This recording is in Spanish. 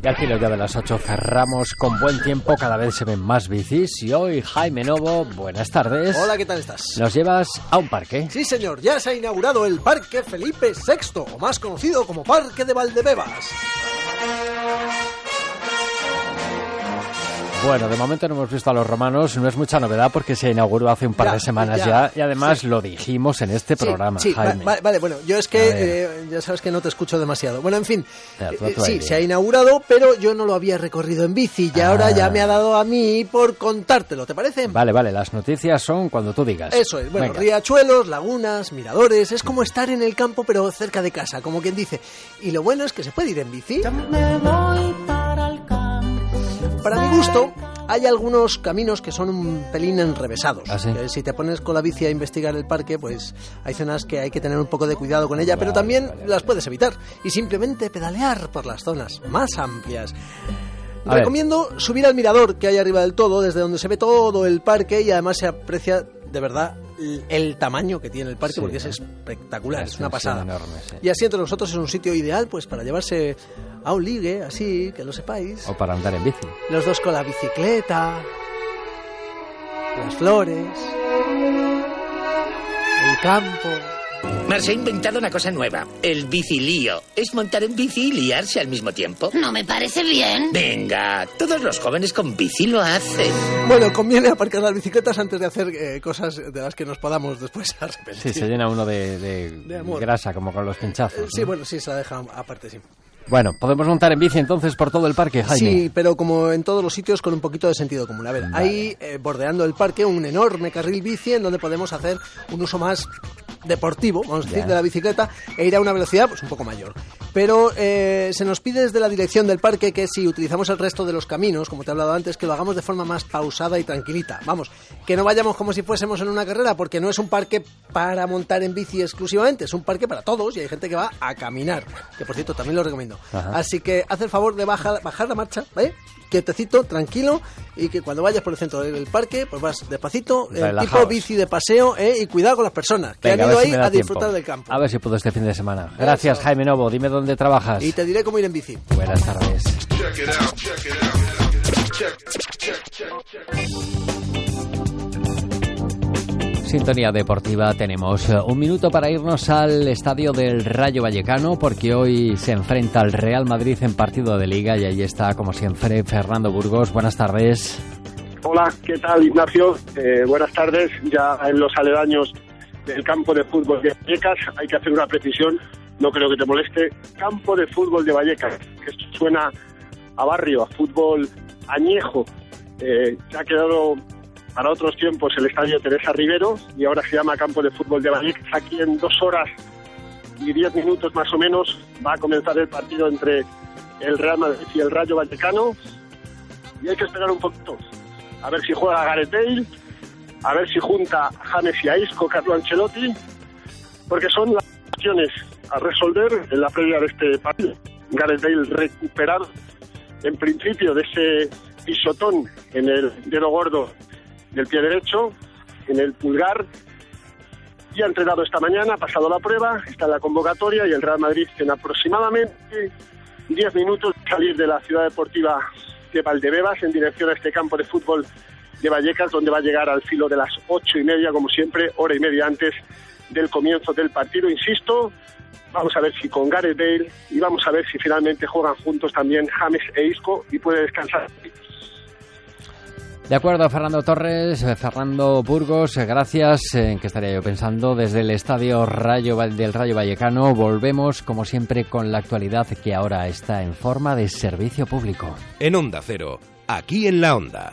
Y al filo ya de las 8 cerramos con buen tiempo, cada vez se ven más bicis y hoy Jaime Novo, buenas tardes. Hola, ¿qué tal estás? Nos llevas a un parque. Sí, señor, ya se ha inaugurado el Parque Felipe VI, o más conocido como Parque de Valdebebas. Bueno, de momento no hemos visto a los romanos, no es mucha novedad porque se inauguró hace un par Ya, de semanas ya, ya, y además sí. lo dijimos en este Sí, programa, sí, Jaime. va- vale, bueno, yo es A que eh, ya sabes que no te escucho demasiado. Bueno, en fin, Ya, tú eh, sí, se ha inaugurado, pero yo no lo había recorrido en bici y Ah. ahora ya me ha dado a mí por contártelo, ¿te parece? Vale, vale, las noticias son cuando tú digas. Eso es, bueno, Venga. riachuelos, lagunas, miradores, es como estar en el campo pero cerca de casa, como quien dice. Y lo bueno es que se puede ir en bici. Para mi gusto, hay algunos caminos que son un pelín enrevesados. ¿Ah, sí? Que si te pones con la bici a investigar el parque, pues hay zonas que hay que tener un poco de cuidado con ella, pero también vale, las puedes evitar y simplemente pedalear por las zonas más amplias. A ver. Recomiendo subir al mirador que hay arriba del todo, desde donde se ve todo el parque y además se aprecia de verdad el, tamaño que tiene el parque Sí, porque es espectacular, La es una pasada. enorme, sí. Y así entre nosotros es un sitio ideal pues para llevarse a un ligue, así, que lo sepáis. O para andar en bici. Los dos con la bicicleta, las flores, el campo. Marce ha inventado una cosa nueva, el bicilío. Es montar en bici y liarse al mismo tiempo. No me parece bien. Venga, todos los jóvenes con bici lo hacen. Bueno, conviene aparcar las bicicletas antes de hacer eh, cosas de las que nos podamos después arrepentir. Sí, se llena uno de, de De grasa, como con los Eh, pinchazos. Sí, ¿no? bueno, sí, se la deja aparte, sí. Bueno, podemos montar en bici entonces por todo el parque, Jaime. Sí, pero como en todos los sitios con un poquito de sentido común. A ver, hay eh, bordeando el parque un enorme carril bici en donde podemos hacer un uso más deportivo, vamos a decir, de la bicicleta e ir a una velocidad pues un poco mayor. Pero eh, se nos pide desde la dirección del parque que si utilizamos el resto de los caminos, como te he hablado antes, que lo hagamos de forma más pausada y tranquilita. Vamos, que no vayamos como si fuésemos en una carrera, porque no es un parque para montar en bici exclusivamente, es un parque para todos y hay gente que va a caminar, que por cierto también lo recomiendo. Ajá. Así que haz el favor de bajar, bajar la marcha, ¿vale? Quietecito, tranquilo, y que cuando vayas por el centro del parque, pues vas despacito, Relajaos. tipo bici de paseo, ¿eh? y cuidado con las personas que Venga, han ido si ahí a disfrutar tiempo. del campo. A ver si puedo este fin de semana. Gracias, Eso. Jaime Novo. Dime dónde trabajas. Y te diré cómo ir en bici. Buenas tardes. Sintonía deportiva, tenemos eh, un minuto para irnos al estadio del Rayo Vallecano porque hoy se enfrenta al Real Madrid en partido de liga y ahí está como siempre Fernando Burgos. Buenas tardes. Hola, ¿qué tal Ignacio? Eh, buenas tardes. Ya en los aledaños del campo de fútbol de Vallecas hay que hacer una precisión, no creo que te moleste. Campo de fútbol de Vallecas, que suena a barrio, a fútbol añejo. Eh, se ha quedado para otros tiempos el estadio Teresa Rivero y ahora se llama Campo de Fútbol de Vallecas. Aquí en dos horas y diez minutos más o menos va a comenzar el partido entre el Real Madrid y el Rayo Vallecano y hay que esperar un poquito a ver si juega Gareth Bale, a ver si junta a James y a Isco, Carlo Ancelotti, porque son las cuestiones a resolver en la previa de este partido. Gareth Bale recuperar en principio de ese pisotón en el dedo gordo del pie derecho, en el pulgar, y ha entrenado esta mañana, ha pasado la prueba, está en la convocatoria y el Real Madrid en aproximadamente 10 minutos salir de la ciudad deportiva de Valdebebas en dirección a este campo de fútbol de Vallecas, donde va a llegar al filo de las ocho y media, como siempre, hora y media antes del comienzo del partido. Insisto, vamos a ver si con Gareth Bale y vamos a ver si finalmente juegan juntos también James e Isco y puede descansar. De acuerdo, Fernando Torres, eh, Fernando Burgos, eh, gracias. eh, ¿En qué estaría yo pensando? Desde el estadio Rayo del Rayo Vallecano volvemos, como siempre, con la actualidad que ahora está en forma de servicio público. En Onda Cero, aquí en la Onda.